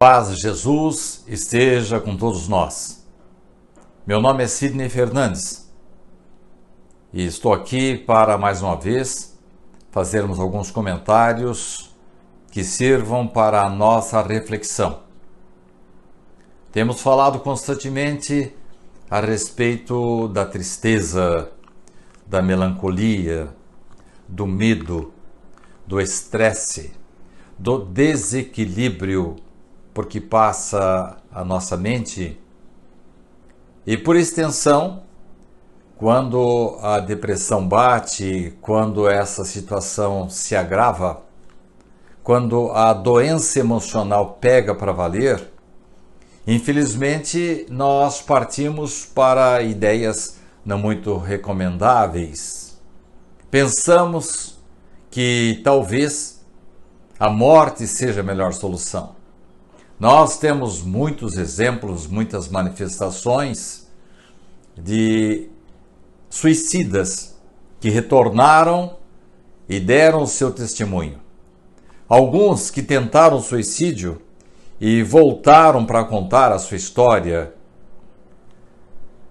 Paz de Jesus esteja com todos nós. Meu nome é Sidney Fernandes e estou aqui para mais uma vez fazermos alguns comentários que sirvam para a nossa reflexão. Temos falado constantemente a respeito da tristeza, da melancolia, do medo, do estresse, do desequilíbrio porque passa a nossa mente. E por extensão, quando a depressão bate, quando essa situação se agrava, quando a doença emocional pega para valer, infelizmente nós partimos para ideias não muito recomendáveis. Pensamos que talvez a morte seja a melhor solução. Nós temos muitos exemplos, muitas manifestações de suicidas que retornaram e deram seu testemunho. Alguns que tentaram suicídio e voltaram para contar a sua história.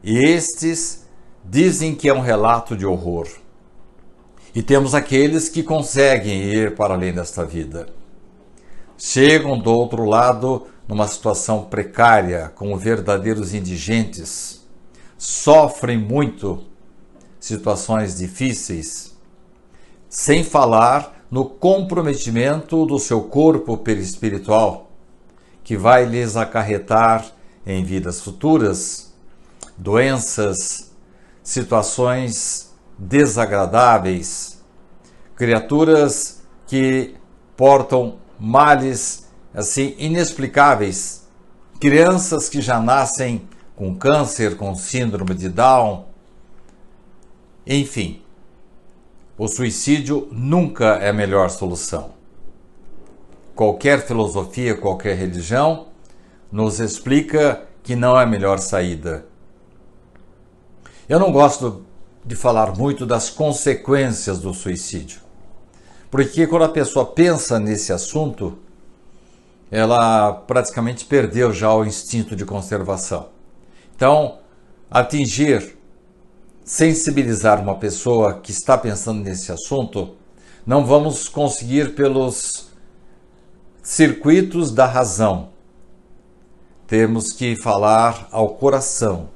E estes dizem que é um relato de horror. E temos aqueles que conseguem ir para além desta vida chegam do outro lado numa situação precária, como verdadeiros indigentes, sofrem muito situações difíceis, sem falar no comprometimento do seu corpo perispiritual, que vai lhes acarretar em vidas futuras doenças, situações desagradáveis, criaturas que portam males assim inexplicáveis, crianças que já nascem com câncer, com síndrome de Down, enfim. O suicídio nunca é a melhor solução. Qualquer filosofia, qualquer religião nos explica que não é a melhor saída. Eu não gosto de falar muito das consequências do suicídio. Porque quando a pessoa pensa nesse assunto, ela praticamente perdeu já o instinto de conservação. Então, atingir, sensibilizar uma pessoa que está pensando nesse assunto, não vamos conseguir pelos circuitos da razão. Temos que falar ao coração.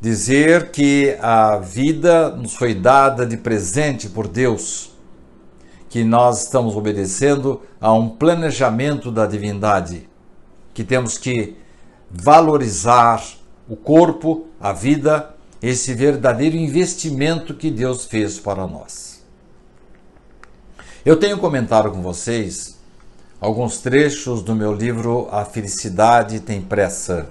Dizer que a vida nos foi dada de presente por Deus que nós estamos obedecendo a um planejamento da divindade, que temos que valorizar o corpo, a vida, esse verdadeiro investimento que Deus fez para nós. Eu tenho comentado com vocês alguns trechos do meu livro A Felicidade Tem Pressa.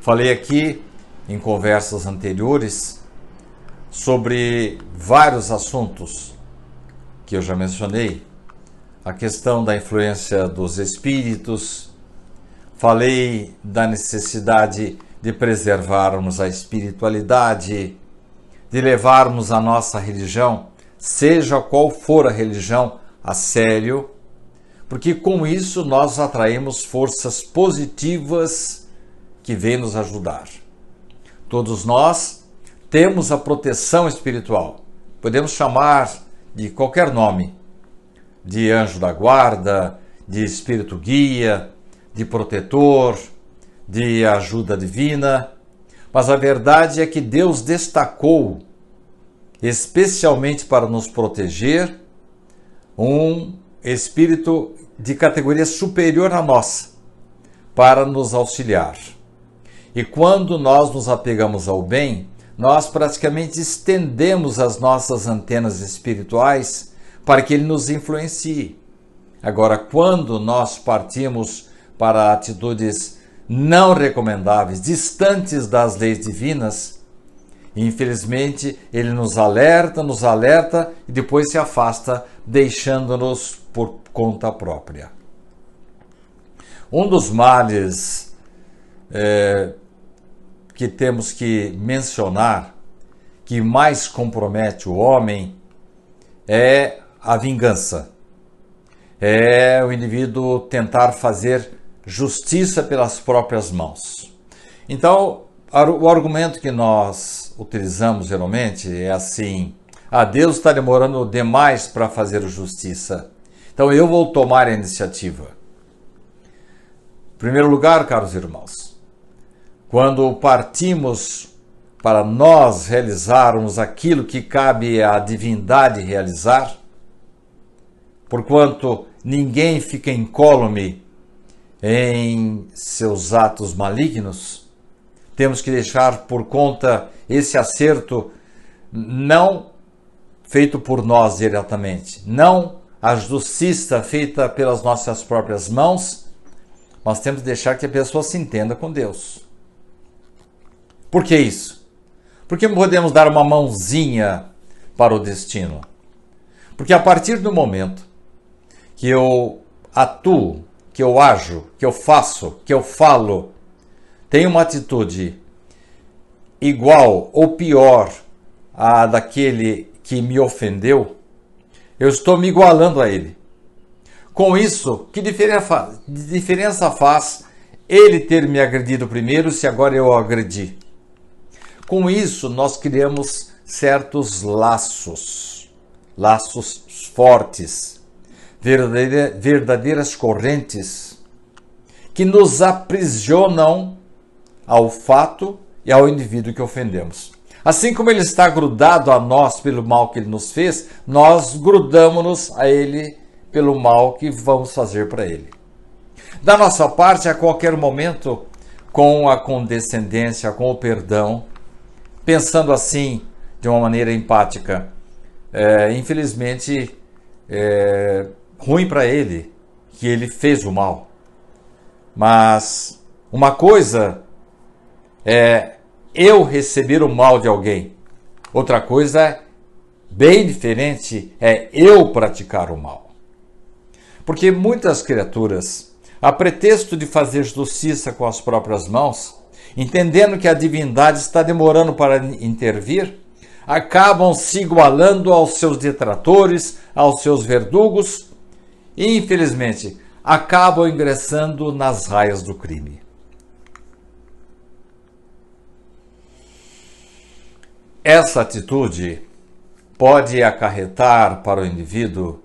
Falei aqui em conversas anteriores sobre vários assuntos que eu já mencionei, a questão da influência dos espíritos, falei da necessidade de preservarmos a espiritualidade, de levarmos a nossa religião, seja qual for a religião, a sério, porque com isso nós atraímos forças positivas que vêm nos ajudar. Todos nós temos a proteção espiritual. Podemos chamar de qualquer nome, de anjo da guarda, de espírito guia, de protetor, de ajuda divina, mas a verdade é que Deus destacou, especialmente para nos proteger, um espírito de categoria superior à nossa, para nos auxiliar. E quando nós nos apegamos ao bem, nós praticamente estendemos as nossas antenas espirituais para que ele nos influencie. Agora, quando nós partimos para atitudes não recomendáveis, distantes das leis divinas, infelizmente ele nos alerta, nos alerta e depois se afasta, deixando-nos por conta própria. Um dos males é, que temos que mencionar que mais compromete o homem é a vingança. É o indivíduo tentar fazer justiça pelas próprias mãos. Então, o argumento que nós utilizamos geralmente é assim: ah, Deus está demorando demais para fazer justiça. Então eu vou tomar a iniciativa. Em primeiro lugar, caros irmãos, quando partimos para nós realizarmos aquilo que cabe à divindade realizar, porquanto ninguém fica incólume em seus atos malignos, temos que deixar por conta esse acerto não feito por nós diretamente, não a justiça feita pelas nossas próprias mãos, mas temos que deixar que a pessoa se entenda com Deus. Por que isso? Porque podemos dar uma mãozinha para o destino. Porque a partir do momento que eu atuo, que eu ajo, que eu faço, que eu falo, tenho uma atitude igual ou pior à daquele que me ofendeu, eu estou me igualando a ele. Com isso, que diferença faz ele ter me agredido primeiro se agora eu o agredi? Com isso, nós criamos certos laços, laços fortes, verdadeiras correntes que nos aprisionam ao fato e ao indivíduo que ofendemos. Assim como ele está grudado a nós pelo mal que ele nos fez, nós grudamos-nos a ele pelo mal que vamos fazer para ele. Da nossa parte, a qualquer momento, com a condescendência, com o perdão, pensando assim, de uma maneira empática. É, infelizmente, é ruim para ele que ele fez o mal. Mas uma coisa é eu receber o mal de alguém, outra coisa bem diferente é eu praticar o mal. Porque muitas criaturas, a pretexto de fazer justiça com as próprias mãos, entendendo que a divindade está demorando para intervir, acabam se igualando aos seus detratores, aos seus verdugos e, infelizmente, acabam ingressando nas raias do crime. Essa atitude pode acarretar para o indivíduo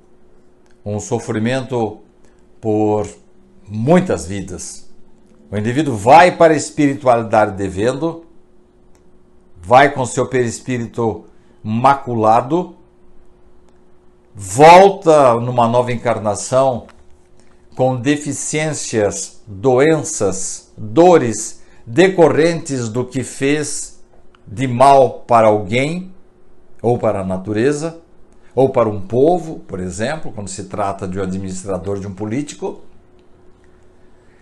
um sofrimento por muitas vidas o indivíduo vai para a espiritualidade devendo, vai com seu perispírito maculado, volta numa nova encarnação com deficiências, doenças, dores decorrentes do que fez de mal para alguém ou para a natureza ou para um povo, por exemplo, quando se trata de um administrador de um político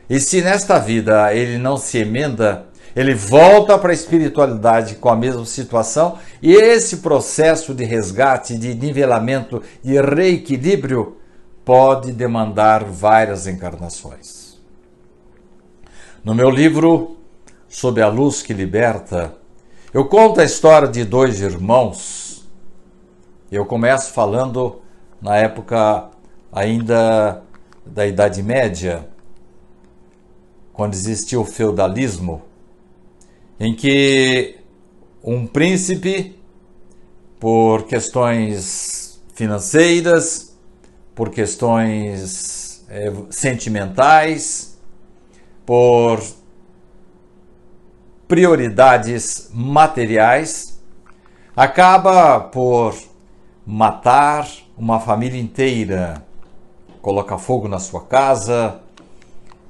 e se nesta vida ele não se emenda, ele volta para a espiritualidade com a mesma situação e esse processo de resgate, de nivelamento, de reequilíbrio pode demandar várias encarnações. No meu livro Sob a Luz que Liberta, eu conto a história de dois irmãos. Eu começo falando na época ainda da Idade Média, quando existia o feudalismo, em que um príncipe, por questões financeiras, por questões é, sentimentais, por prioridades materiais, acaba por matar uma família inteira, coloca fogo na sua casa,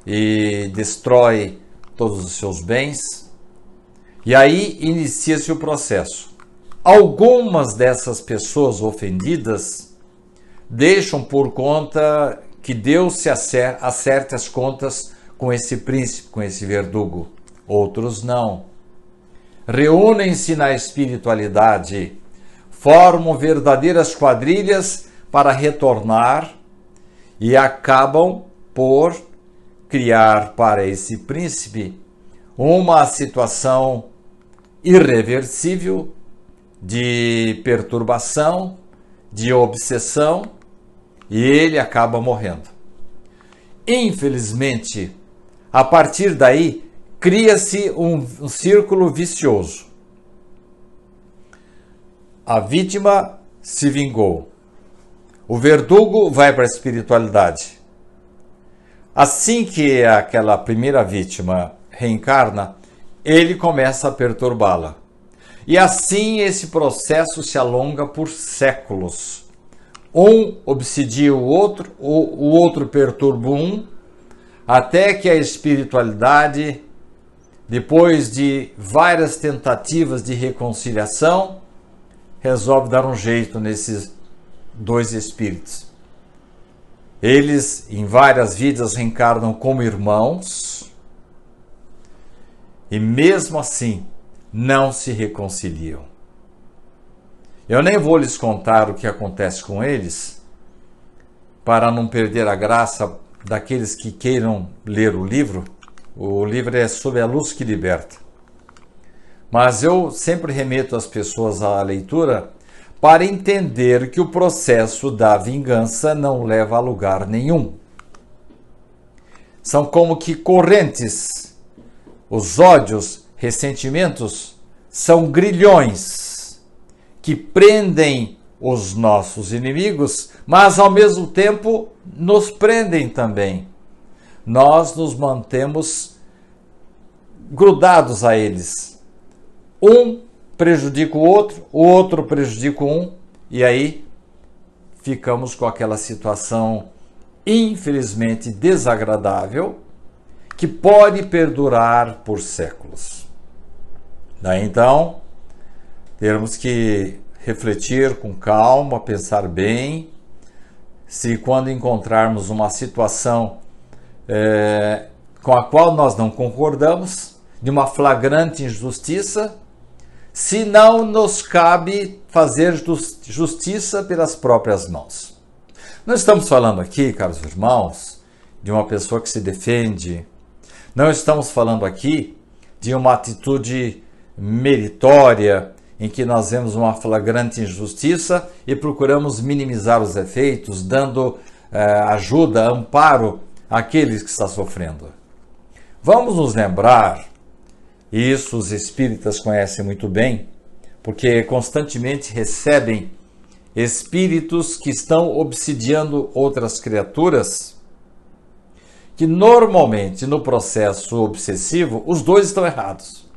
e destrói todos os seus bens. E aí inicia-se o processo. Algumas dessas pessoas ofendidas deixam por conta que Deus se acerte as contas com esse príncipe, com esse verdugo. Outros não. Reúnem-se na espiritualidade, formam verdadeiras quadrilhas para retornar e acabam por criar para esse príncipe uma situação irreversível de perturbação, de obsessão, e ele acaba morrendo. Infelizmente, a partir daí, cria-se um, um círculo vicioso. A vítima se vingou. O verdugo vai para a espiritualidade. Assim que aquela primeira vítima reencarna, ele começa a perturbá-la. E assim esse processo se alonga por séculos. Um obsidia o outro, o, outro perturba um, até que a espiritualidade, depois de várias tentativas de reconciliação, resolve dar um jeito nesses dois espíritos. Eles, em várias vidas, reencarnam como irmãos e, mesmo assim, não se reconciliam. Eu nem vou lhes contar o que acontece com eles, para não perder a graça daqueles que queiram ler o livro. O livro é Sob a Luz que Liberta. Mas eu sempre remeto as pessoas à leitura para entender que o processo da vingança não leva a lugar nenhum. São como que correntes. Os ódios Ressentimentos são grilhões que prendem os nossos inimigos, mas ao mesmo tempo nos prendem também. Nós nos mantemos grudados a eles. Um prejudica o outro, o outro prejudica um, e aí ficamos com aquela situação infelizmente desagradável que pode perdurar por séculos. Daí então, teremos que refletir com calma, pensar bem, se quando encontrarmos uma situação é, com a qual nós não concordamos, de uma flagrante injustiça, se não nos cabe fazer justiça pelas próprias mãos. Não estamos falando aqui, caros irmãos, de uma pessoa que se defende, não estamos falando aqui de uma atitude meritória, em que nós vemos uma flagrante injustiça e procuramos minimizar os efeitos, dando eh, ajuda, amparo àqueles que estão sofrendo. Vamos nos lembrar, e isso os espíritas conhecem muito bem, porque constantemente recebem espíritos que estão obsidiando outras criaturas, que normalmente no processo obsessivo os dois estão errados.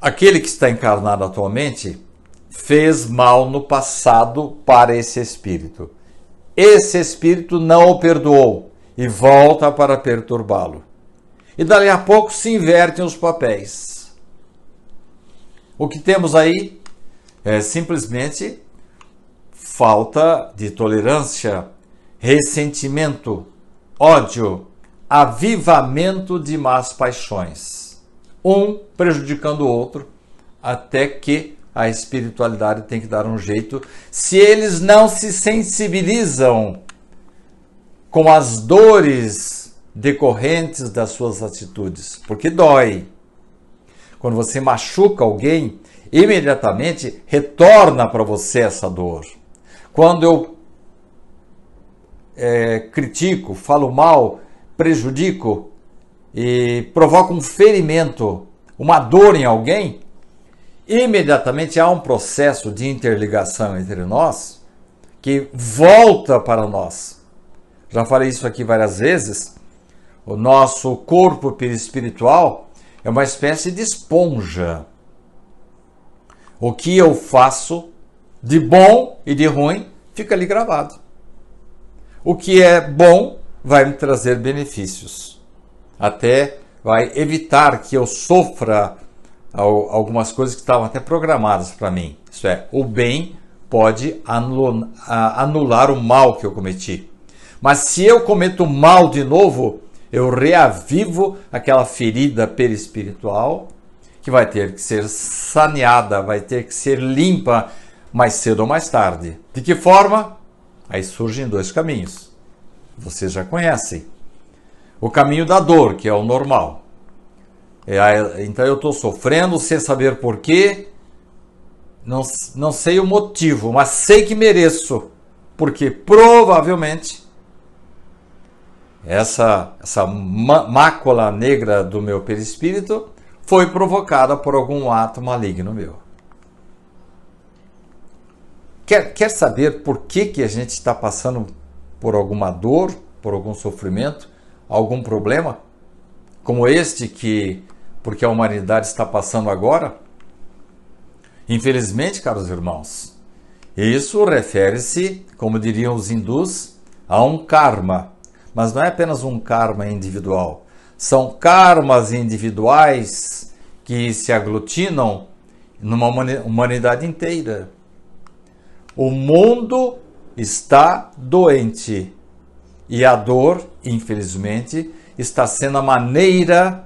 Aquele que está encarnado atualmente fez mal no passado para esse espírito. Esse espírito não o perdoou e volta para perturbá-lo. E dali a pouco se invertem os papéis. O que temos aí é simplesmente falta de tolerância, ressentimento, ódio, avivamento de más paixões um prejudicando o outro, até que a espiritualidade tem que dar um jeito. Se eles não se sensibilizam com as dores decorrentes das suas atitudes, porque dói. Quando você machuca alguém, imediatamente retorna para você essa dor. Quando eu é, critico, falo mal, prejudico, e provoca um ferimento, uma dor em alguém, imediatamente há um processo de interligação entre nós que volta para nós. Já falei isso aqui várias vezes. O nosso corpo perispiritual é uma espécie de esponja. O que eu faço de bom e de ruim fica ali gravado. O que é bom vai me trazer benefícios até vai evitar que eu sofra algumas coisas que estavam até programadas para mim. Isso é, o bem pode anular o mal que eu cometi. Mas se eu cometo mal de novo, eu reavivo aquela ferida perispiritual que vai ter que ser saneada, vai ter que ser limpa mais cedo ou mais tarde. De que forma? Aí surgem dois caminhos. Vocês já conhecem o caminho da dor, que é o normal. É, então eu estou sofrendo sem saber porquê, não, não sei o motivo, mas sei que mereço, porque provavelmente essa, essa mácula negra do meu perispírito foi provocada por algum ato maligno meu. Quer, quer saber por que, que a gente está passando por alguma dor, por algum sofrimento, algum problema? Como este que, porque a humanidade está passando agora? Infelizmente, caros irmãos, isso refere-se, como diriam os hindus, a um karma. Mas não é apenas um karma individual. São karmas individuais que se aglutinam numa humanidade inteira. O mundo está doente e a dor, infelizmente, está sendo a maneira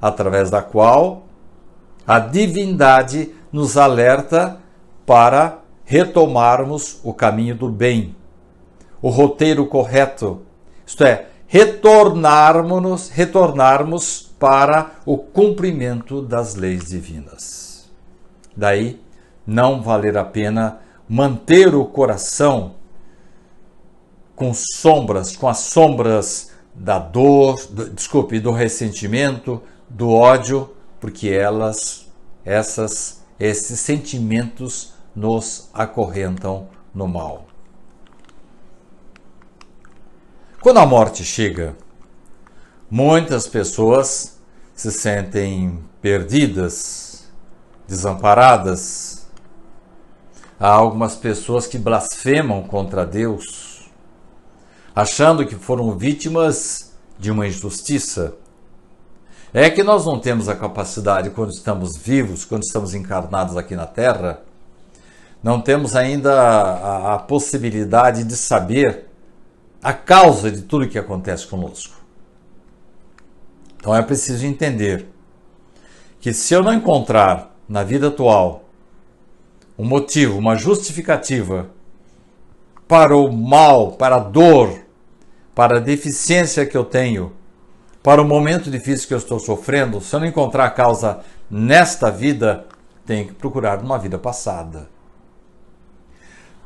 através da qual a divindade nos alerta para retomarmos o caminho do bem, o roteiro correto, isto é, retornarmos, retornarmos para o cumprimento das leis divinas. Daí, não valer a pena manter o coração com sombras, com as sombras da dor, do, desculpe, do ressentimento, do ódio, porque elas, essas esses sentimentos nos acorrentam no mal. Quando a morte chega, muitas pessoas se sentem perdidas, desamparadas. Há algumas pessoas que blasfemam contra Deus, achando que foram vítimas de uma injustiça é que nós não temos a capacidade, quando estamos vivos, quando estamos encarnados aqui na Terra, não temos ainda a, a possibilidade de saber a causa de tudo que acontece conosco. Então é preciso entender que se eu não encontrar na vida atual um motivo, uma justificativa para o mal, para a dor, para a deficiência que eu tenho, para o momento difícil que eu estou sofrendo, se eu não encontrar a causa nesta vida, tenho que procurar numa vida passada.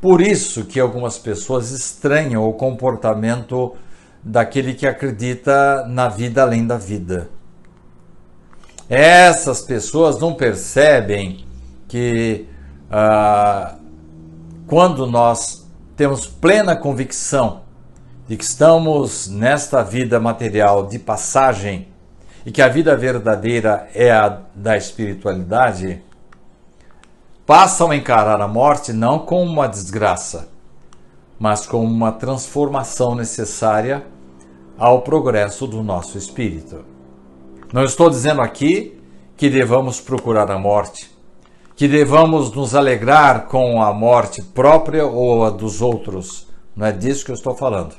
Por isso que algumas pessoas estranham o comportamento daquele que acredita na vida além da vida. Essas pessoas não percebem que ah, quando nós temos plena convicção de que estamos nesta vida material de passagem e que a vida verdadeira é a da espiritualidade, passam a encarar a morte não como uma desgraça, mas como uma transformação necessária ao progresso do nosso espírito. Não estou dizendo aqui que devamos procurar a morte, que devamos nos alegrar com a morte própria ou a dos outros. Não é disso que eu estou falando.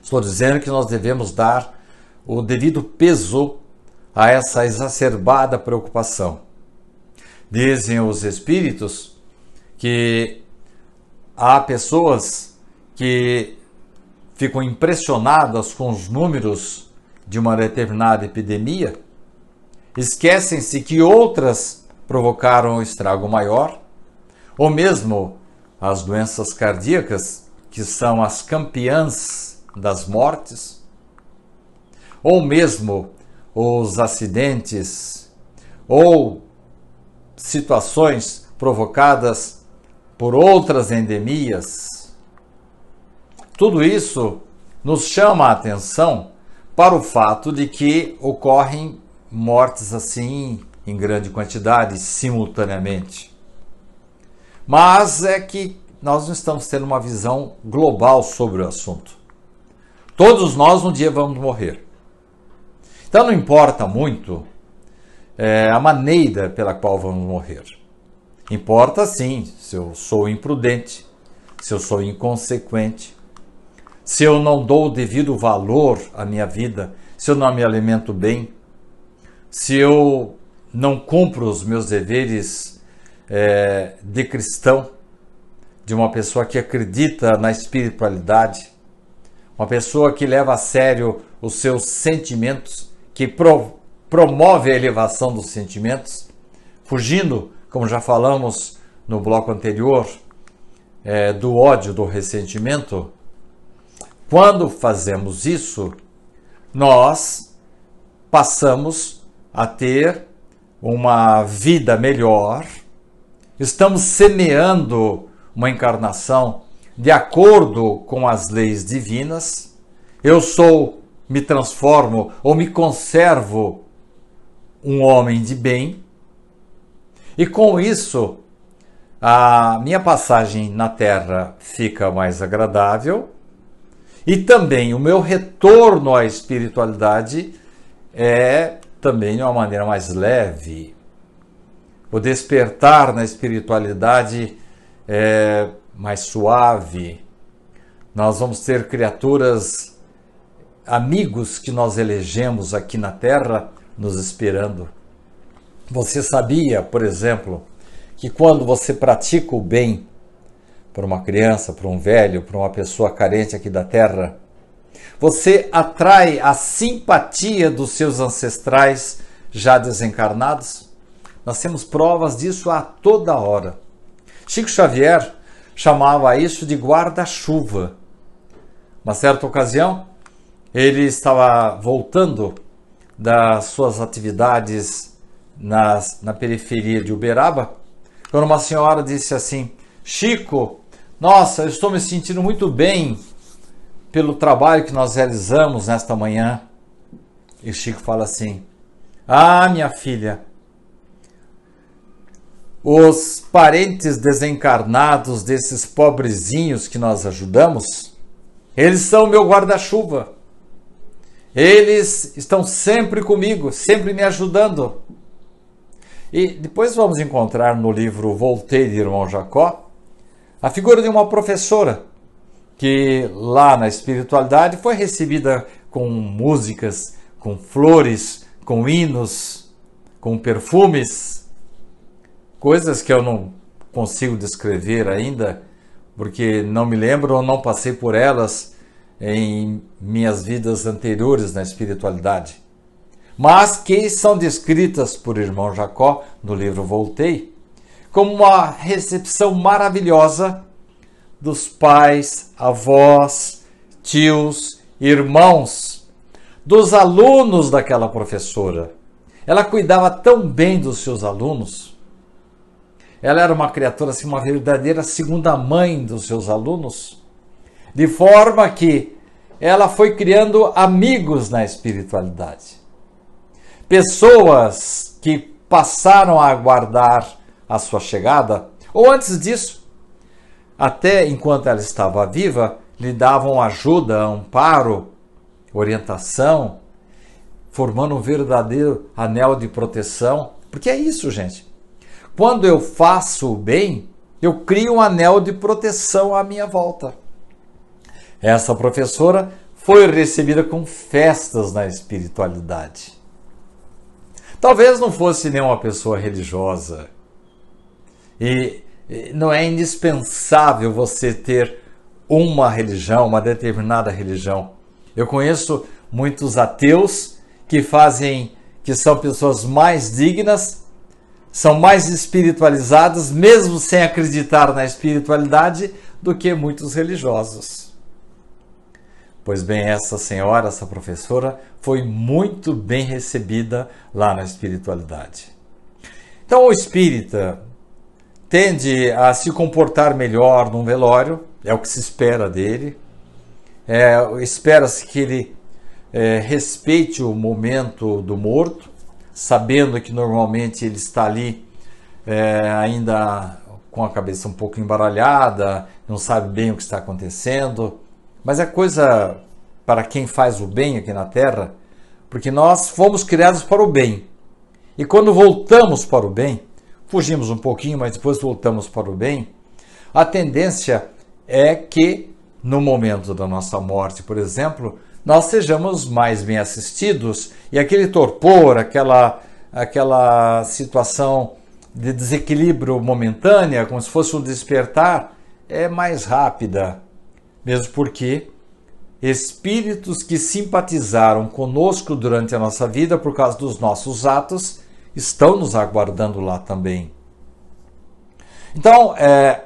Estou dizendo que nós devemos dar o devido peso a essa exacerbada preocupação. Dizem os espíritos que há pessoas que ficam impressionadas com os números de uma determinada epidemia, esquecem-se que outras provocaram um estrago maior, ou mesmo as doenças cardíacas, que são as campeãs das mortes, ou mesmo os acidentes ou situações provocadas por outras endemias. Tudo isso nos chama a atenção para o fato de que ocorrem mortes assim em grande quantidade simultaneamente. Mas é que nós não estamos tendo uma visão global sobre o assunto. Todos nós um dia vamos morrer. Então não importa muito é, a maneira pela qual vamos morrer. Importa sim se eu sou imprudente, se eu sou inconsequente, se eu não dou o devido valor à minha vida, se eu não me alimento bem, se eu não cumpro os meus deveres é, de cristão, de uma pessoa que acredita na espiritualidade uma pessoa que leva a sério os seus sentimentos, que pro, promove a elevação dos sentimentos, fugindo, como já falamos no bloco anterior, é, do ódio, do ressentimento. Quando fazemos isso, nós passamos a ter uma vida melhor, estamos semeando uma encarnação de acordo com as leis divinas. Eu sou, me transformo ou me conservo um homem de bem. E com isso, a minha passagem na Terra fica mais agradável e também o meu retorno à espiritualidade é também de uma maneira mais leve. O despertar na espiritualidade é mais suave. Nós vamos ter criaturas, amigos que nós elegemos aqui na Terra nos esperando. Você sabia, por exemplo, que quando você pratica o bem para uma criança, para um velho, para uma pessoa carente aqui da terra, você atrai a simpatia dos seus ancestrais já desencarnados? Nós temos provas disso a toda hora. Chico Xavier chamava isso de guarda-chuva. Uma certa ocasião, ele estava voltando das suas atividades nas, na periferia de Uberaba, quando uma senhora disse assim: Chico, nossa, eu estou me sentindo muito bem pelo trabalho que nós realizamos nesta manhã. E Chico fala assim: Ah, minha filha, os parentes desencarnados desses pobrezinhos que nós ajudamos, eles são meu guarda-chuva. Eles estão sempre comigo, sempre me ajudando. E depois vamos encontrar no livro Voltei de Irmão Jacó a figura de uma professora que lá na espiritualidade foi recebida com músicas, com flores, com hinos, com perfumes, coisas que eu não consigo descrever ainda, porque não me lembro ou não passei por elas em minhas vidas anteriores na espiritualidade, mas que são descritas por irmão Jacó no livro Voltei como uma recepção maravilhosa dos pais, avós, tios, irmãos, dos alunos daquela professora. Ela cuidava tão bem dos seus alunos. Ela era uma criatura assim, uma verdadeira segunda mãe dos seus alunos de forma que ela foi criando amigos na espiritualidade. Pessoas que passaram a aguardar a sua chegada, ou antes disso, até enquanto ela estava viva, lhe davam ajuda, amparo, orientação, formando um verdadeiro anel de proteção. Porque é isso, gente. Quando eu faço o bem, eu crio um anel de proteção à minha volta. Essa professora foi recebida com festas na espiritualidade. Talvez não fosse nenhuma pessoa religiosa. E não é indispensável você ter uma religião, uma determinada religião. Eu conheço muitos ateus que fazem que são pessoas mais dignas, são mais espiritualizadas, mesmo sem acreditar na espiritualidade, do que muitos religiosos. Pois bem, essa senhora, essa professora, foi muito bem recebida lá na espiritualidade. Então, o espírita tende a se comportar melhor num velório, é o que se espera dele. É, Espera-se que ele é, respeite o momento do morto, sabendo que normalmente ele está ali é, ainda com a cabeça um pouco embaralhada, não sabe bem o que está acontecendo mas é coisa para quem faz o bem aqui na terra, porque nós fomos criados para o bem. E quando voltamos para o bem, fugimos um pouquinho, mas depois voltamos para o bem, a tendência é que no momento da nossa morte, por exemplo, nós sejamos mais bem assistidos e aquele torpor, aquela, aquela situação de desequilíbrio momentânea, como se fosse um despertar, é mais rápida, mesmo porque espíritos que simpatizaram conosco durante a nossa vida por causa dos nossos atos estão nos aguardando lá também. Então, é,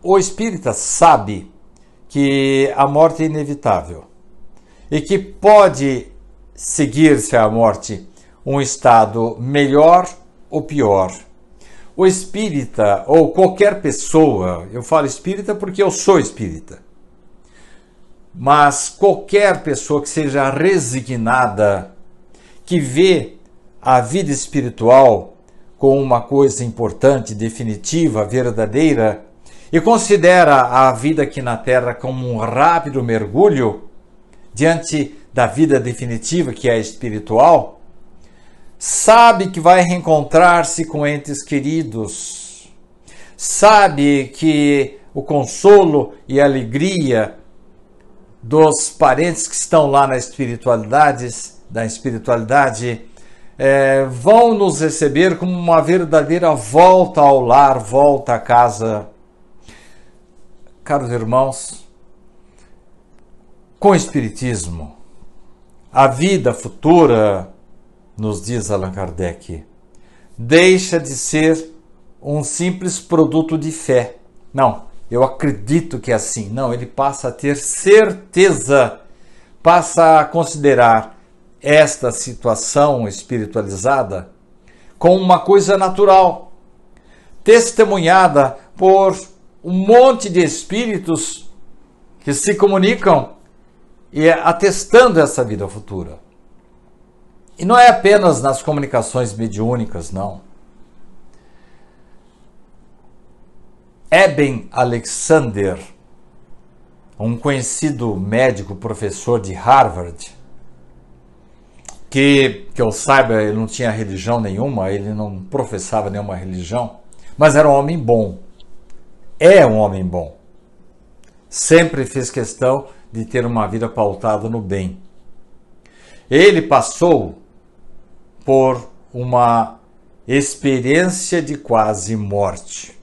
o espírita sabe que a morte é inevitável e que pode seguir-se à morte um estado melhor ou pior. O espírita ou qualquer pessoa, eu falo espírita porque eu sou espírita, mas qualquer pessoa que seja resignada, que vê a vida espiritual como uma coisa importante, definitiva, verdadeira, e considera a vida aqui na Terra como um rápido mergulho diante da vida definitiva que é espiritual, sabe que vai reencontrar-se com entes queridos, sabe que o consolo e a alegria dos parentes que estão lá na espiritualidade, da espiritualidade, é, vão nos receber como uma verdadeira volta ao lar, volta à casa. Caros irmãos, com o Espiritismo, a vida futura, nos diz Allan Kardec, deixa de ser um simples produto de fé. Não, eu acredito que é assim. Não, ele passa a ter certeza, passa a considerar esta situação espiritualizada como uma coisa natural, testemunhada por um monte de espíritos que se comunicam e atestando essa vida futura. E não é apenas nas comunicações mediúnicas, não. Eben Alexander, um conhecido médico professor de Harvard, que, que eu saiba, ele não tinha religião nenhuma, ele não professava nenhuma religião, mas era um homem bom. É um homem bom. Sempre fez questão de ter uma vida pautada no bem. Ele passou por uma experiência de quase morte.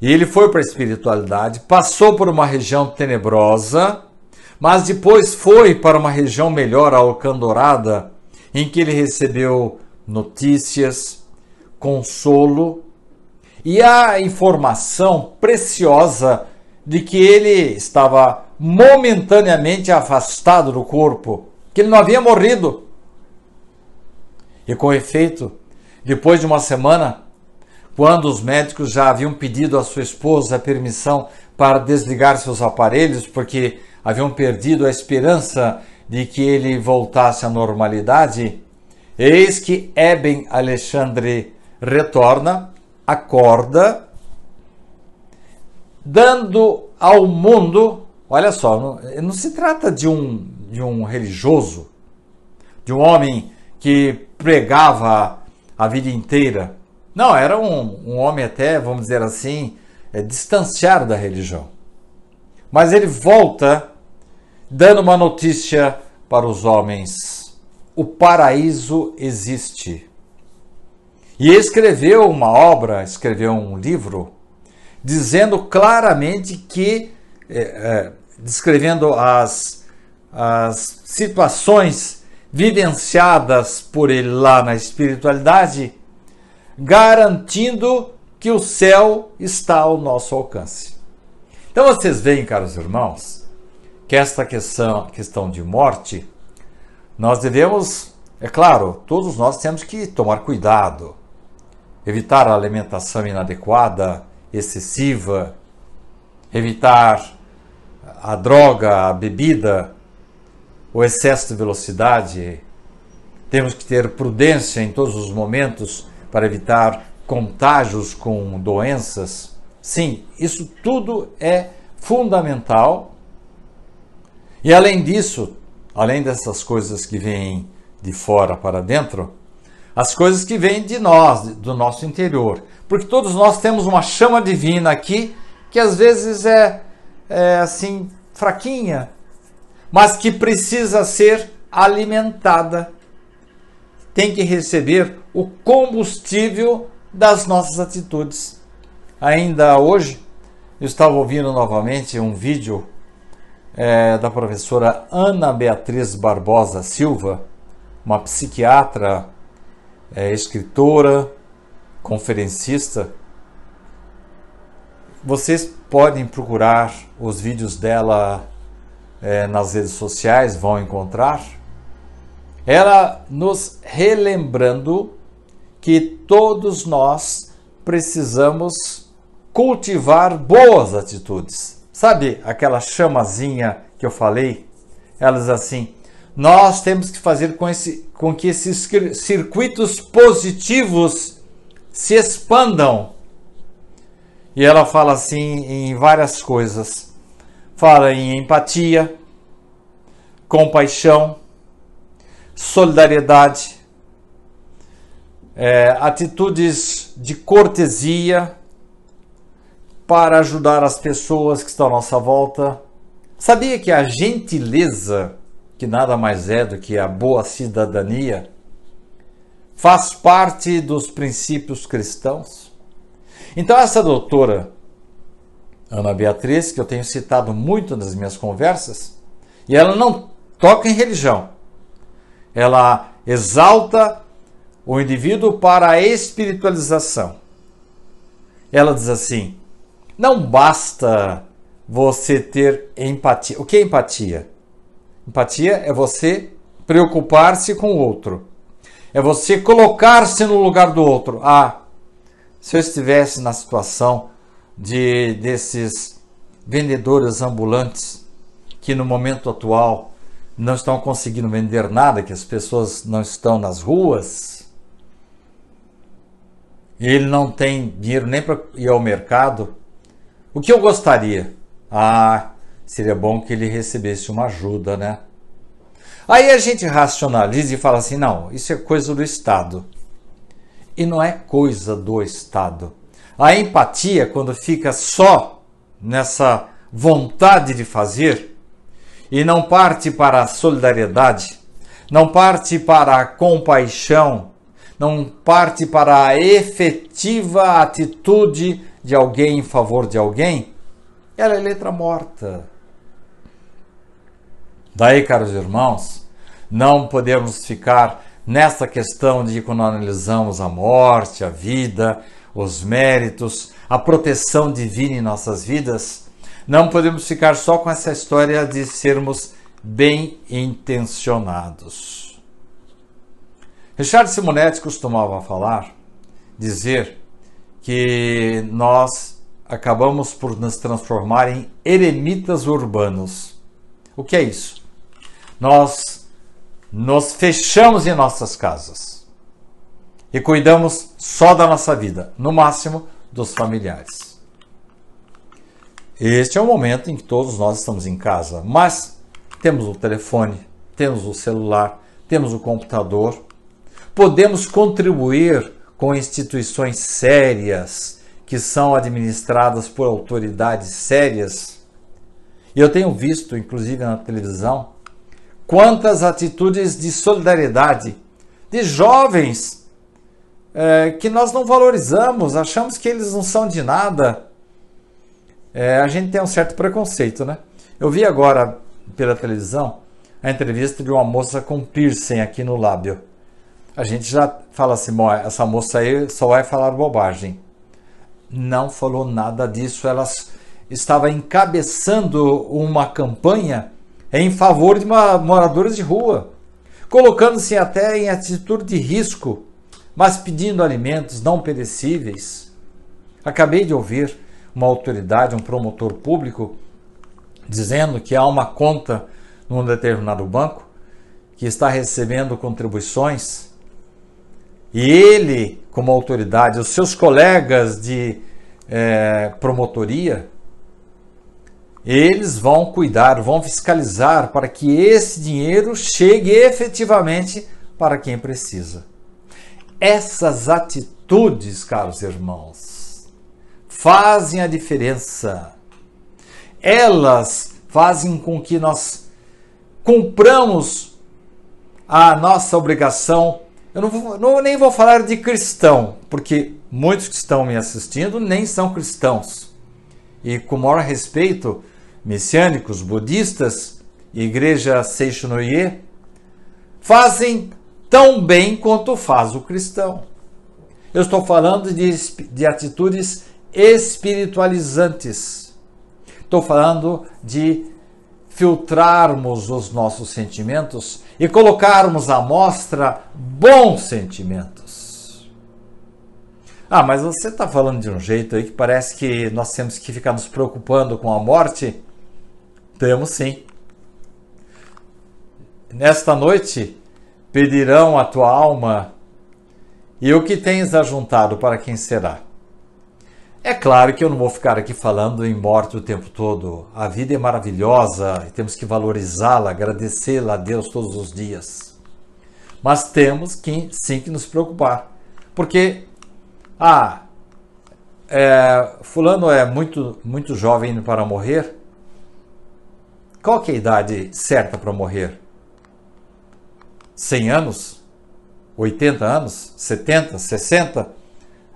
E ele foi para a espiritualidade, passou por uma região tenebrosa, mas depois foi para uma região melhor, Alcandorada, em que ele recebeu notícias, consolo e a informação preciosa de que ele estava momentaneamente afastado do corpo, que ele não havia morrido. E com efeito, depois de uma semana, quando os médicos já haviam pedido à sua esposa permissão para desligar seus aparelhos, porque haviam perdido a esperança de que ele voltasse à normalidade, eis que Eben Alexandre retorna, acorda, dando ao mundo, olha só, não, não se trata de um, de um religioso, de um homem que pregava a vida inteira não, era um, um homem até, vamos dizer assim, é, distanciado da religião. Mas ele volta dando uma notícia para os homens: o paraíso existe. E escreveu uma obra, escreveu um livro, dizendo claramente que, é, é, descrevendo as, as situações vivenciadas por ele lá na espiritualidade, garantindo que o céu está ao nosso alcance. Então vocês veem, caros irmãos, que esta questão, questão de morte, nós devemos, é claro, todos nós temos que tomar cuidado, evitar a alimentação inadequada, excessiva, evitar a droga, a bebida, o excesso de velocidade. Temos que ter prudência em todos os momentos para evitar contágios com doenças. Sim, isso tudo é fundamental. E além disso, além dessas coisas que vêm de fora para dentro, as coisas que vêm de nós, do nosso interior. Porque todos nós temos uma chama divina aqui que às vezes é, é assim fraquinha, mas que precisa ser alimentada tem que receber o combustível das nossas atitudes. Ainda hoje, eu estava ouvindo novamente um vídeo é, da professora Ana Beatriz Barbosa Silva, uma psiquiatra, é, escritora, conferencista, vocês podem procurar os vídeos dela é, nas redes sociais, vão encontrar. Ela nos relembrando que todos nós precisamos cultivar boas atitudes. Sabe aquela chamazinha que eu falei? Ela diz assim: nós temos que fazer com, esse, com que esses circuitos positivos se expandam. E ela fala assim em várias coisas. Fala em empatia, compaixão, solidariedade, é, atitudes de cortesia para ajudar as pessoas que estão à nossa volta. Sabia que a gentileza que nada mais é do que a boa cidadania, faz parte dos princípios cristãos. Então, essa doutora Ana Beatriz, que eu tenho citado muito nas minhas conversas, e ela não toca em religião, ela exalta o indivíduo para a espiritualização. Ela diz assim: não basta você ter empatia. O que é empatia? Empatia é você preocupar-se com o outro. É você colocar-se no lugar do outro. Ah, se eu estivesse na situação de desses vendedores ambulantes que no momento atual não estão conseguindo vender nada, que as pessoas não estão nas ruas, ele não tem dinheiro nem para ir ao mercado, o que eu gostaria? Ah, seria bom que ele recebesse uma ajuda, né? Aí a gente racionaliza e fala assim: não, isso é coisa do Estado. E não é coisa do Estado. A empatia, quando fica só nessa vontade de fazer e não parte para a solidariedade, não parte para a compaixão, não parte para a efetiva atitude de alguém em favor de alguém, ela é letra morta. Daí, caros irmãos, não podemos ficar nessa questão de quando analisamos a morte, a vida, os méritos, a proteção divina em nossas vidas, não podemos ficar só com essa história de sermos bem intencionados. Richard Simonetti costumava falar, dizer que nós acabamos por nos transformar em eremitas urbanos. O que é isso? Nós nos fechamos em nossas casas e cuidamos só da nossa vida, no máximo dos familiares. Este é o momento em que todos nós estamos em casa, mas temos o telefone, temos o celular, temos o computador, podemos contribuir com instituições sérias que são administradas por autoridades sérias. E eu tenho visto, inclusive na televisão, quantas atitudes de solidariedade de jovens é, que nós não valorizamos, achamos que eles não são de nada. É, a gente tem um certo preconceito, né? Eu vi agora pela televisão a entrevista de uma moça com piercing aqui no lábio. A gente já fala assim, essa moça aí só vai falar bobagem não falou nada disso. Ela estava encabeçando uma campanha em favor de moradores de rua, colocando-se até em atitude de risco, mas pedindo alimentos não perecíveis. Acabei de ouvir uma autoridade, um promotor público, dizendo que há uma conta num determinado banco que está recebendo contribuições e ele, como autoridade, os seus colegas de é, promotoria, eles vão cuidar, vão fiscalizar para que esse dinheiro chegue efetivamente para quem precisa. Essas atitudes, caros irmãos, fazem a diferença. Elas fazem com que nós cumpramos a nossa obrigação eu não, vou, não, nem vou falar de cristão, porque muitos que estão me assistindo nem são cristãos. E com maior respeito, messiânicos, budistas, igreja Seishonoye, fazem tão bem quanto faz o cristão. Eu estou falando de, de atitudes espiritualizantes. Estou falando de filtrarmos os nossos sentimentos e colocarmos à mostra bons sentimentos. Ah, mas você está falando de um jeito aí que parece que nós temos que ficar nos preocupando com a morte? Temos sim. Nesta noite pedirão a tua alma, e o que tens ajuntado para quem será? É claro que eu não vou ficar aqui falando em morte o tempo todo. A vida é maravilhosa e temos que valorizá-la, agradecê-la a Deus todos os dias. Mas temos que sim que nos preocupar. Porque, ah, é, fulano é muito, muito jovem para morrer. Qual é a idade certa para morrer? 100 anos? 80 anos? 70? 60?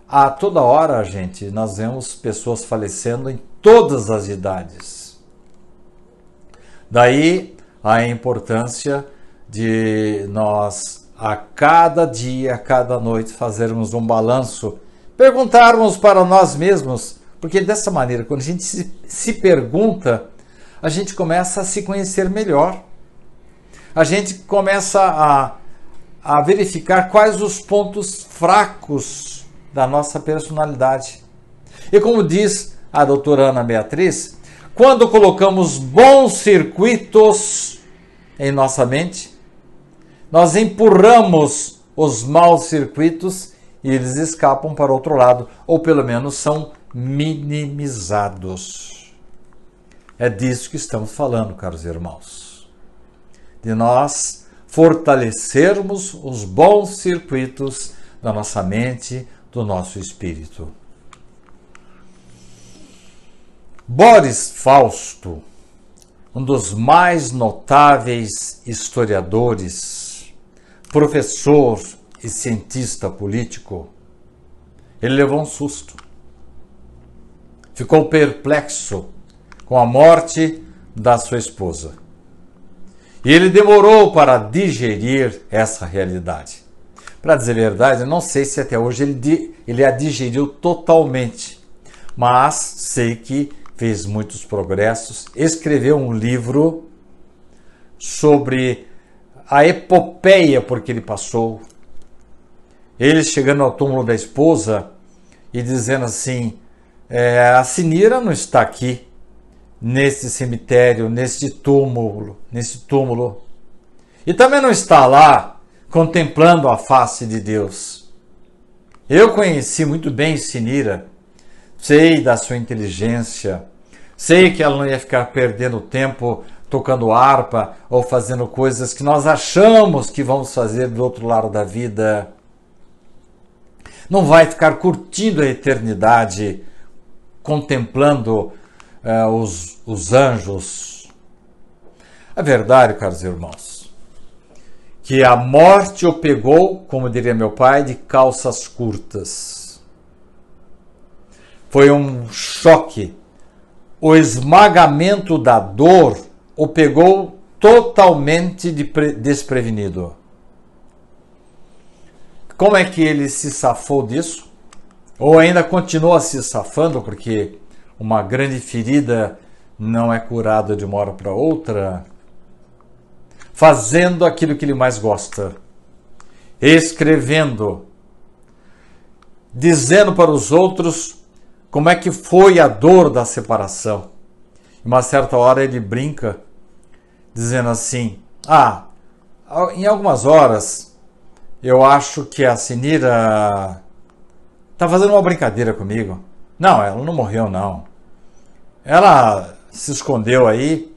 A toda hora, gente, nós vemos pessoas falecendo em todas as idades. Daí a importância de nós, a cada dia, a cada noite, fazermos um balanço, perguntarmos para nós mesmos, porque dessa maneira, quando a gente se, se pergunta, a gente começa a se conhecer melhor. A gente começa a, a verificar quais os pontos fracos da nossa personalidade. E como diz a doutora Ana Beatriz, quando colocamos bons circuitos em nossa mente, nós empurramos os maus circuitos e eles escapam para outro lado, ou pelo menos são minimizados. É disso que estamos falando, caros irmãos. De nós fortalecermos os bons circuitos da nossa mente, do nosso espírito. Boris Fausto, um dos mais notáveis historiadores, professor e cientista político, ele levou um susto. Ficou perplexo com a morte da sua esposa. E ele demorou para digerir essa realidade. Para dizer a verdade, não sei se até hoje ele, ele a digeriu totalmente, mas sei que fez muitos progressos, escreveu um livro sobre a epopeia por que ele passou. Ele chegando ao túmulo da esposa e dizendo assim: é, a Sinira não está aqui nesse cemitério, nesse túmulo, nesse túmulo. E também não está lá contemplando a face de Deus. Eu conheci muito bem Sinira, sei da sua inteligência, sei que ela não ia ficar perdendo tempo tocando harpa ou fazendo coisas que nós achamos que vamos fazer do outro lado da vida. Não vai ficar curtindo a eternidade, contemplando uh, os, os anjos. A verdade, caros irmãos, que a morte o pegou, como diria meu pai, de calças curtas. Foi um choque. O esmagamento da dor o pegou totalmente de desprevenido. Como é que ele se safou disso? Ou ainda continua se safando, porque uma grande ferida não é curada de uma hora para outra? fazendo aquilo que ele mais gosta, escrevendo, dizendo para os outros como é que foi a dor da separação. Uma certa hora ele brinca, dizendo assim: Ah, em algumas horas eu acho que a Sinira está fazendo uma brincadeira comigo. Não, ela não morreu, não. Ela se escondeu aí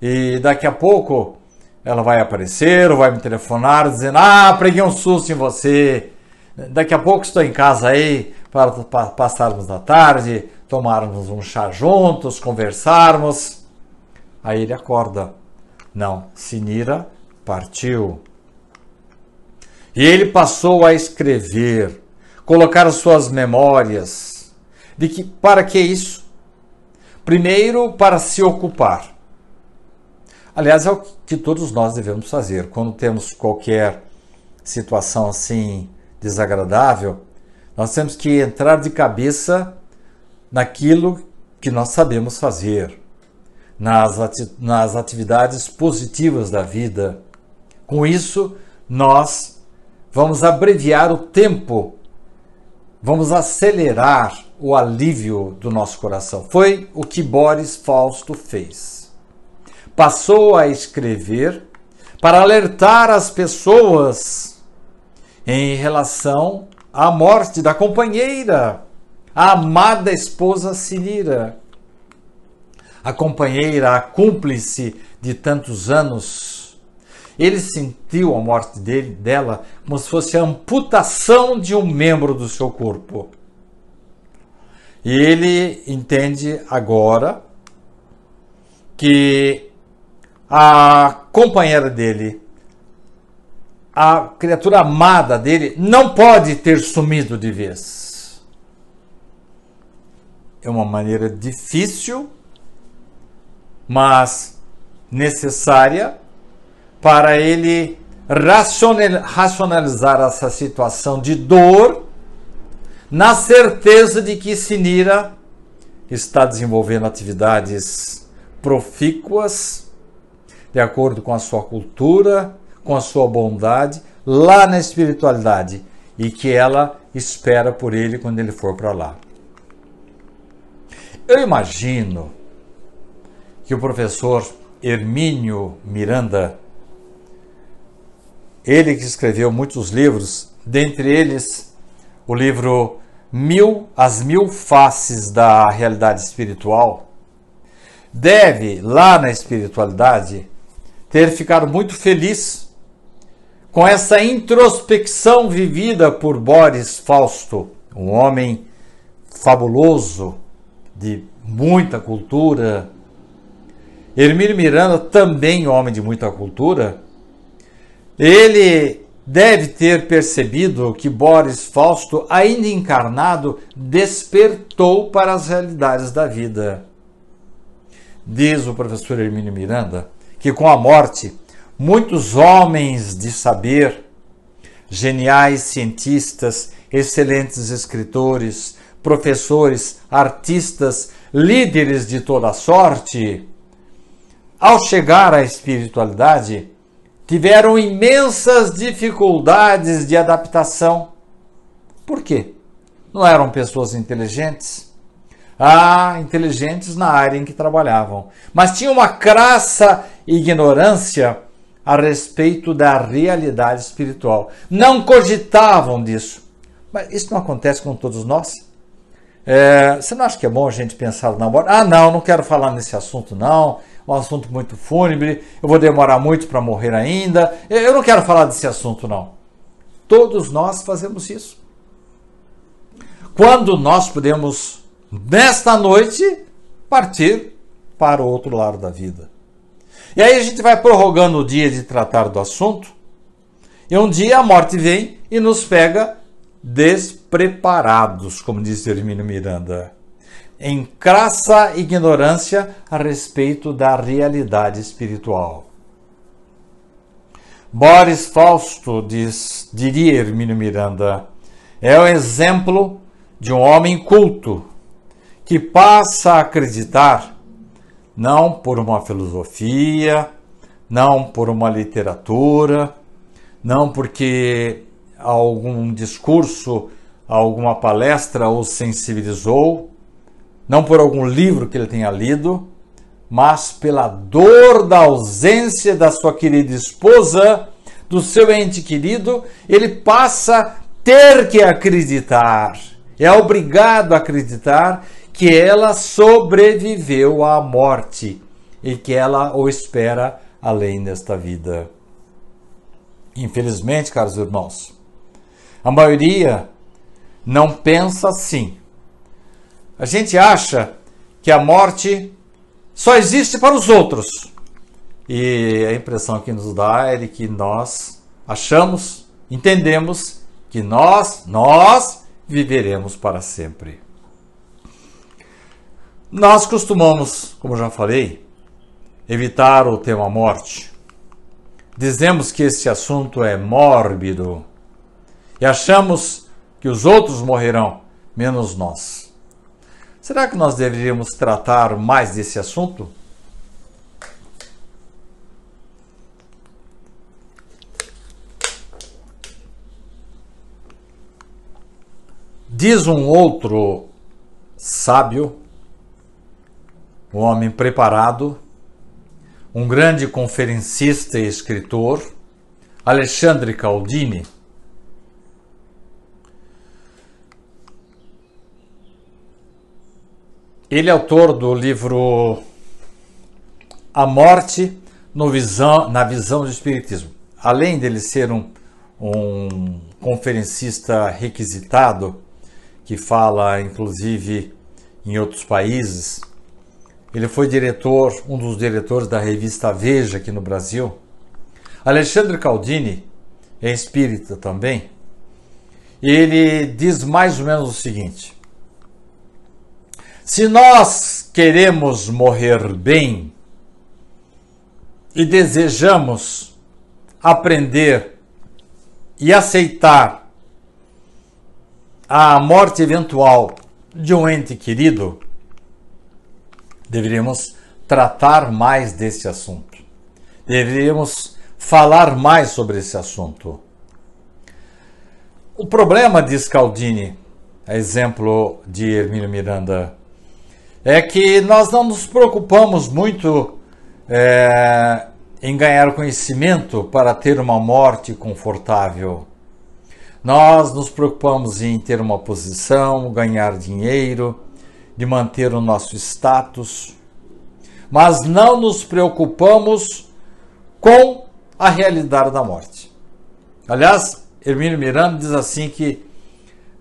e daqui a pouco ela vai aparecer ou vai me telefonar dizendo: Ah, preguei um susto em você. Daqui a pouco estou em casa aí para passarmos da tarde, tomarmos um chá juntos, conversarmos. Aí ele acorda. Não, Sinira partiu. E ele passou a escrever, colocar as suas memórias. De que para que isso? Primeiro, para se ocupar. Aliás, é o que todos nós devemos fazer. Quando temos qualquer situação assim desagradável, nós temos que entrar de cabeça naquilo que nós sabemos fazer, nas, ati nas atividades positivas da vida. Com isso, nós vamos abreviar o tempo, vamos acelerar o alívio do nosso coração. Foi o que Boris Fausto fez. Passou a escrever para alertar as pessoas em relação à morte da companheira, a amada esposa Sinira, a companheira, a cúmplice de tantos anos. Ele sentiu a morte dele, dela como se fosse a amputação de um membro do seu corpo. E ele entende agora que a companheira dele, a criatura amada dele, não pode ter sumido de vez. É uma maneira difícil, mas necessária para ele racionalizar essa situação de dor na certeza de que Sinira está desenvolvendo atividades profícuas, de acordo com a sua cultura, com a sua bondade, lá na espiritualidade, e que ela espera por ele quando ele for para lá. Eu imagino que o professor Hermínio Miranda, ele que escreveu muitos livros, dentre eles o livro Mil, As Mil Faces da Realidade Espiritual, deve, lá na espiritualidade, ter ficado muito feliz com essa introspecção vivida por Boris Fausto, um homem fabuloso, de muita cultura. Hermínio Miranda, também homem de muita cultura, ele deve ter percebido que Boris Fausto, ainda encarnado, despertou para as realidades da vida. Diz o professor Hermínio Miranda que com a morte, muitos homens de saber, geniais cientistas, excelentes escritores, professores, artistas, líderes de toda sorte, ao chegar à espiritualidade, tiveram imensas dificuldades de adaptação. Por quê? Não eram pessoas inteligentes? Ah, inteligentes na área em que trabalhavam, mas tinham uma crassa ignorância a respeito da realidade espiritual. Não cogitavam disso. Mas isso não acontece com todos nós? É, você não acha que é bom a gente pensar na morte? Ah, não, não quero falar nesse assunto, não um assunto muito fúnebre, eu vou demorar muito para morrer ainda. Eu não quero falar desse assunto, não. Todos nós fazemos isso. Quando nós podemos, nesta noite, partir para o outro lado da vida. E aí a gente vai prorrogando o dia de tratar do assunto, e um dia a morte vem e nos pega despreparados, como disse Hermínio Miranda em crassa ignorância a respeito da realidade espiritual. Boris Fausto diz, diria Hermínio Miranda, é o exemplo de um homem culto que passa a acreditar não por uma filosofia, não por uma literatura, não porque algum discurso, alguma palestra o sensibilizou, não por algum livro que ele tenha lido, mas pela dor da ausência da sua querida esposa, do seu ente querido, ele passa a ter que acreditar, é obrigado a acreditar que ela sobreviveu à morte e que ela o espera além desta vida. Infelizmente, caros irmãos, a maioria não pensa assim a gente acha que a morte só existe para os outros. E a impressão que nos dá é de que nós achamos, entendemos que nós, nós viveremos para sempre. Nós costumamos, como já falei, evitar o tema morte. Dizemos que esse assunto é mórbido e achamos que os outros morrerão, menos nós. Será que nós deveríamos tratar mais desse assunto? Diz um outro sábio, um homem preparado, um grande conferencista e escritor, Alexandre Caldini, Ele é autor do livro A Morte visão, na Visão do Espiritismo. Além dele ser um, um conferencista requisitado, que fala inclusive em outros países, ele foi diretor, um dos diretores da revista Veja aqui no Brasil. Alexandre Caldini é espírita também. Ele diz mais ou menos o seguinte: se nós queremos morrer bem e desejamos aprender e aceitar a morte eventual de um ente querido, deveríamos tratar mais desse assunto. Deveríamos falar mais sobre esse assunto. O problema, diz Caldini, exemplo de Hermínio Miranda, é que nós não nos preocupamos muito é, em ganhar conhecimento para ter uma morte confortável. Nós nos preocupamos em ter uma posição, ganhar dinheiro, de manter o nosso status, mas não nos preocupamos com a realidade da morte. Aliás, Hermínio Miranda diz assim que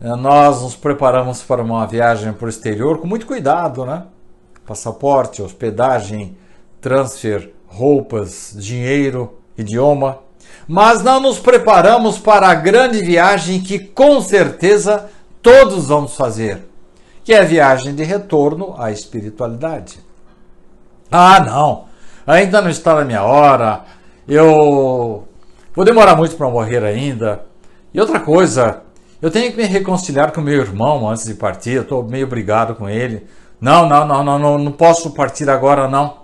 nós nos preparamos para uma viagem para o exterior com muito cuidado, né? Passaporte, hospedagem, transfer, roupas, dinheiro, idioma. Mas não nos preparamos para a grande viagem que com certeza todos vamos fazer, que é a viagem de retorno à espiritualidade. Ah, não, ainda não está na minha hora, eu vou demorar muito para morrer ainda. E outra coisa, eu tenho que me reconciliar com meu irmão antes de partir, eu estou meio brigado com ele. Não, não, não, não, não, não posso partir agora não.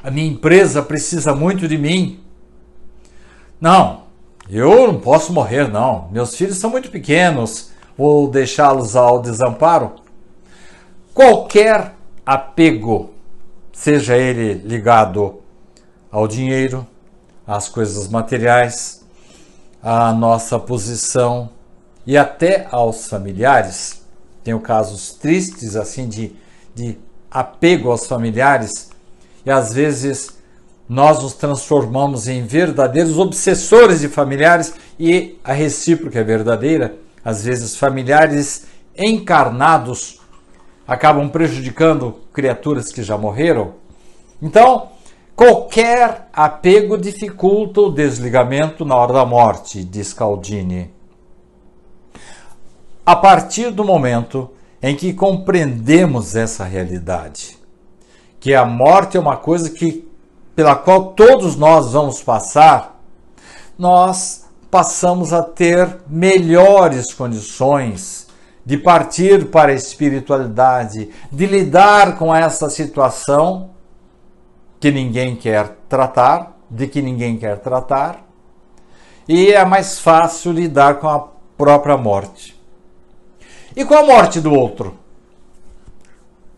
A minha empresa precisa muito de mim. Não, eu não posso morrer não. Meus filhos são muito pequenos, vou deixá-los ao desamparo. Qualquer apego, seja ele ligado ao dinheiro, às coisas materiais, à nossa posição e até aos familiares. Tenho casos tristes assim de, de apego aos familiares e às vezes nós nos transformamos em verdadeiros obsessores de familiares e a recíproca é verdadeira. Às vezes, familiares encarnados acabam prejudicando criaturas que já morreram. Então, qualquer apego dificulta o desligamento na hora da morte, diz Caldini a partir do momento em que compreendemos essa realidade, que a morte é uma coisa que pela qual todos nós vamos passar, nós passamos a ter melhores condições de partir para a espiritualidade, de lidar com essa situação que ninguém quer tratar, de que ninguém quer tratar, e é mais fácil lidar com a própria morte. E com a morte do outro?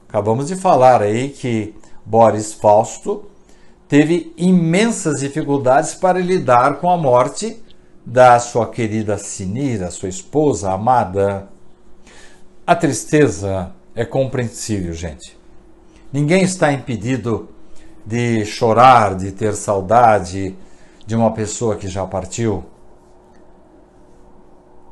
Acabamos de falar aí que Boris Fausto teve imensas dificuldades para lidar com a morte da sua querida Sinira, sua esposa amada. A tristeza é compreensível, gente. Ninguém está impedido de chorar, de ter saudade de uma pessoa que já partiu.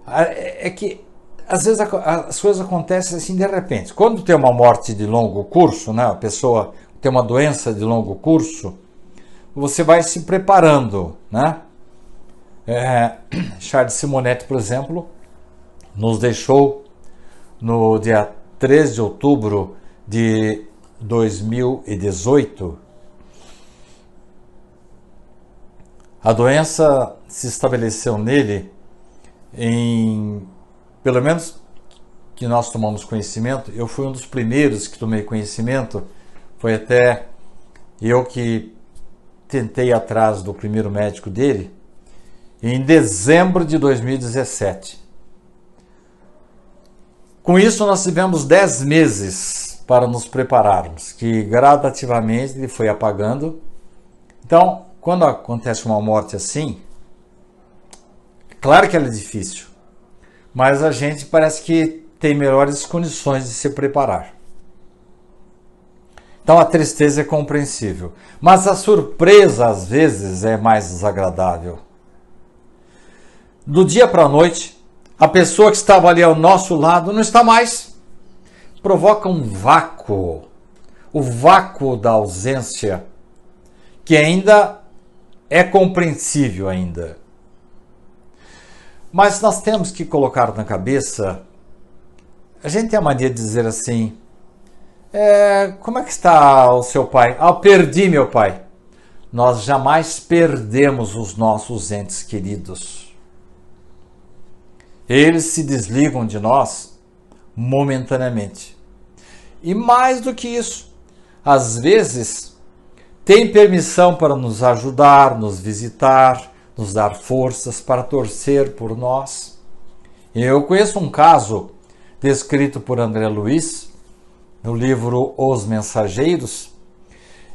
É que às vezes as coisas acontecem assim de repente. Quando tem uma morte de longo curso, né, a pessoa tem uma doença de longo curso, você vai se preparando, né? É, Charles Simonetti, por exemplo, nos deixou no dia 3 de outubro de 2018. A doença se estabeleceu nele em pelo menos que nós tomamos conhecimento, eu fui um dos primeiros que tomei conhecimento, foi até eu que tentei atrás do primeiro médico dele, em dezembro de 2017. Com isso, nós tivemos 10 meses para nos prepararmos, que gradativamente ele foi apagando. Então, quando acontece uma morte assim, claro que ela é difícil, mas a gente parece que tem melhores condições de se preparar. Então a tristeza é compreensível, mas a surpresa às vezes é mais desagradável. Do dia para a noite, a pessoa que estava ali ao nosso lado não está mais. Provoca um vácuo, o vácuo da ausência, que ainda é compreensível ainda. Mas nós temos que colocar na cabeça, a gente tem a mania de dizer assim, é, como é que está o seu pai? Ah, perdi meu pai. Nós jamais perdemos os nossos entes queridos eles se desligam de nós momentaneamente. E mais do que isso, às vezes tem permissão para nos ajudar, nos visitar, nos dar forças para torcer por nós. Eu conheço um caso descrito por André Luiz no livro Os Mensageiros,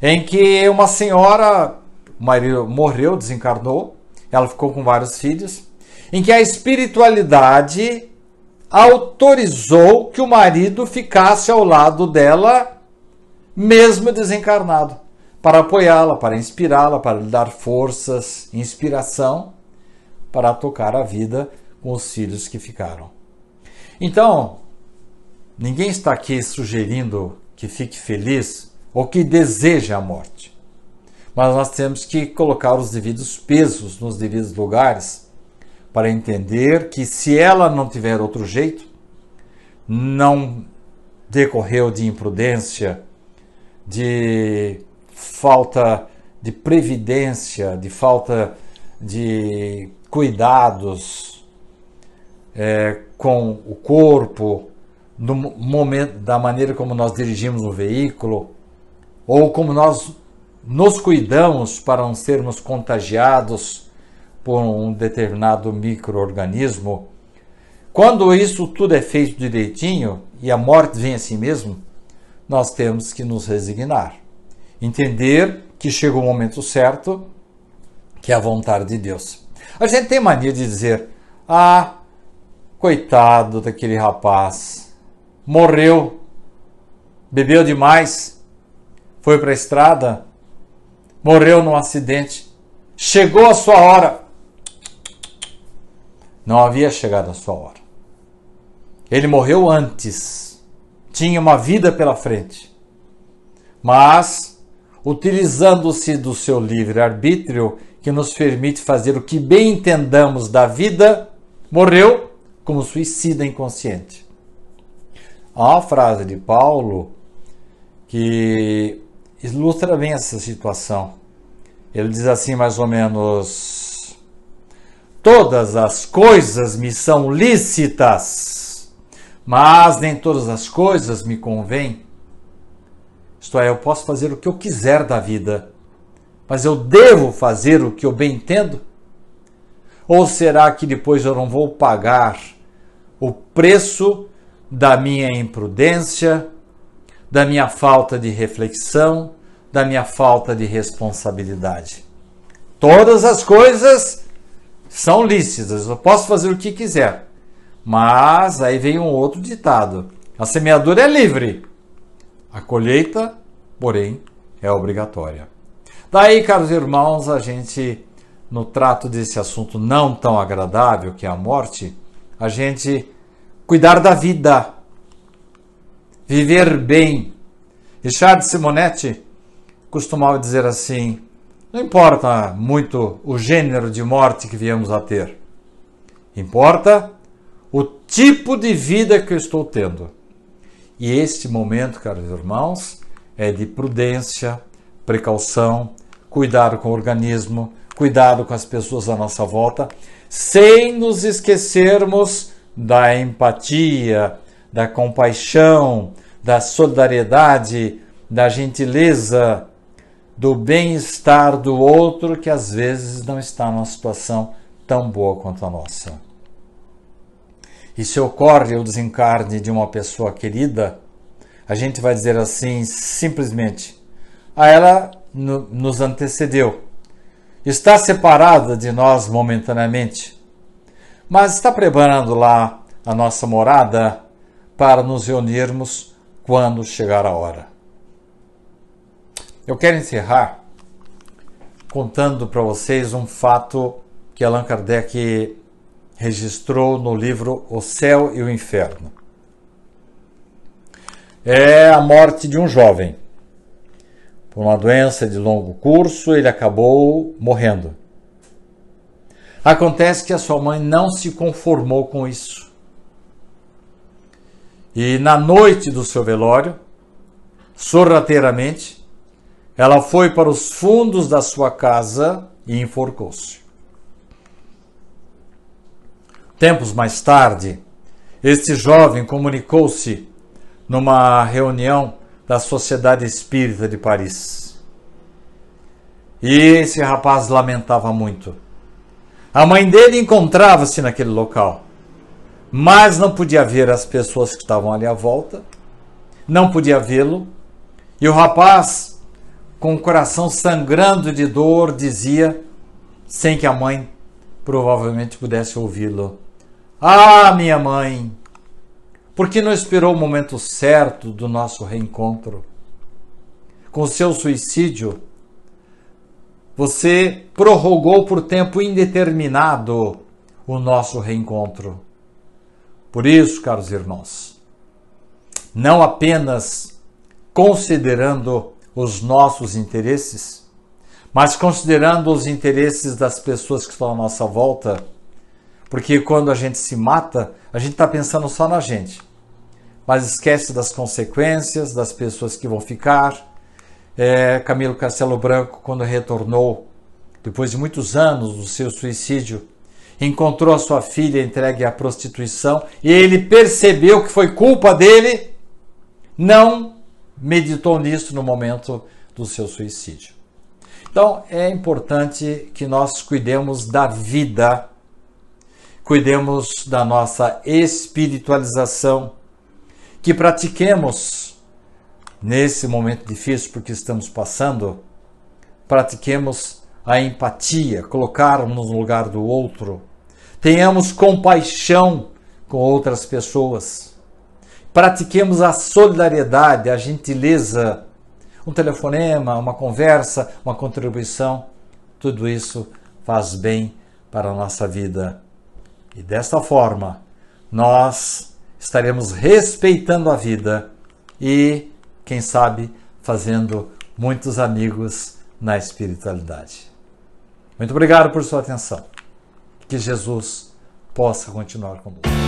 em que uma senhora, o marido morreu, desencarnou, ela ficou com vários filhos em que a espiritualidade autorizou que o marido ficasse ao lado dela, mesmo desencarnado, para apoiá-la, para inspirá-la, para lhe dar forças, inspiração para tocar a vida com os filhos que ficaram. Então, ninguém está aqui sugerindo que fique feliz ou que deseje a morte. Mas nós temos que colocar os devidos pesos nos devidos lugares para entender que se ela não tiver outro jeito, não decorreu de imprudência, de falta de previdência, de falta de cuidados é, com o corpo, no momento, da maneira como nós dirigimos o veículo, ou como nós nos cuidamos para não sermos contagiados por um determinado microorganismo, quando isso tudo é feito direitinho e a morte vem assim mesmo, nós temos que nos resignar. Entender que chega o momento certo, que é a vontade de Deus. A gente tem mania de dizer: ah, coitado daquele rapaz, morreu, bebeu demais, foi para a estrada, morreu num acidente, chegou a sua hora. Não havia chegado a sua hora. Ele morreu antes, tinha uma vida pela frente. Mas, utilizando-se do seu livre-arbítrio, que nos permite fazer o que bem entendamos da vida, morreu como suicida inconsciente. Há uma frase de Paulo que ilustra bem essa situação. Ele diz assim, mais ou menos: Todas as coisas me são lícitas, mas nem todas as coisas me convêm. Isto é, eu posso fazer o que eu quiser da vida, mas eu devo fazer o que eu bem entendo? Ou será que depois eu não vou pagar o preço da minha imprudência, da minha falta de reflexão, da minha falta de responsabilidade? Todas as coisas são lícitas, eu posso fazer o que quiser. Mas aí vem um outro ditado: a semeadura é livre, a colheita, porém, é obrigatória. Daí, caros irmãos, a gente, no trato desse assunto não tão agradável que é a morte, a gente cuidar da vida, viver bem. Richard Simonetti costumava dizer assim: não importa muito o gênero de morte que viemos a ter. Importa o tipo de vida que eu estou tendo. E este momento, caros irmãos, é de prudência, precaução, cuidado com o organismo, cuidado com as pessoas à nossa volta, sem nos esquecermos da empatia, da compaixão, da solidariedade, da gentileza, do bem-estar do outro que às vezes não está numa situação tão boa quanto a nossa. E se ocorre o desencarne de uma pessoa querida, a gente vai dizer assim simplesmente: a ela nos antecedeu, está separada de nós momentaneamente, mas está preparando lá a nossa morada para nos reunirmos quando chegar a hora. Eu quero encerrar contando para vocês um fato que Allan Kardec registrou no livro O Céu e o Inferno. É a morte de um jovem. Por uma doença de longo curso, ele acabou morrendo. Acontece que a sua mãe não se conformou com isso. E na noite do seu velório, sorrateiramente, ela foi para os fundos da sua casa e enforcou-se. Tempos mais tarde, este jovem comunicou-se numa reunião da Sociedade Espírita de Paris. E esse rapaz lamentava muito. A mãe dele encontrava-se naquele local, mas não podia ver as pessoas que estavam ali à volta, não podia vê-lo, e o rapaz, com o coração sangrando de dor, dizia, sem que a mãe provavelmente pudesse ouvi-lo: ah, minha mãe, por que não esperou o momento certo do nosso reencontro? Com seu suicídio, você prorrogou por tempo indeterminado o nosso reencontro. Por isso, caros irmãos, não apenas considerando os nossos interesses, mas considerando os interesses das pessoas que estão à nossa volta, porque quando a gente se mata, a gente está pensando só na gente. Mas esquece das consequências, das pessoas que vão ficar. É, Camilo Castelo Branco, quando retornou, depois de muitos anos do seu suicídio, encontrou a sua filha entregue à prostituição e ele percebeu que foi culpa dele, não meditou nisso no momento do seu suicídio. Então é importante que nós cuidemos da vida cuidemos da nossa espiritualização, que pratiquemos nesse momento difícil porque estamos passando, pratiquemos a empatia, colocarmos no lugar do outro, tenhamos compaixão com outras pessoas, pratiquemos a solidariedade, a gentileza, um telefonema, uma conversa, uma contribuição, tudo isso faz bem para a nossa vida e desta forma, nós estaremos respeitando a vida e, quem sabe, fazendo muitos amigos na espiritualidade. Muito obrigado por sua atenção. Que Jesus possa continuar conosco.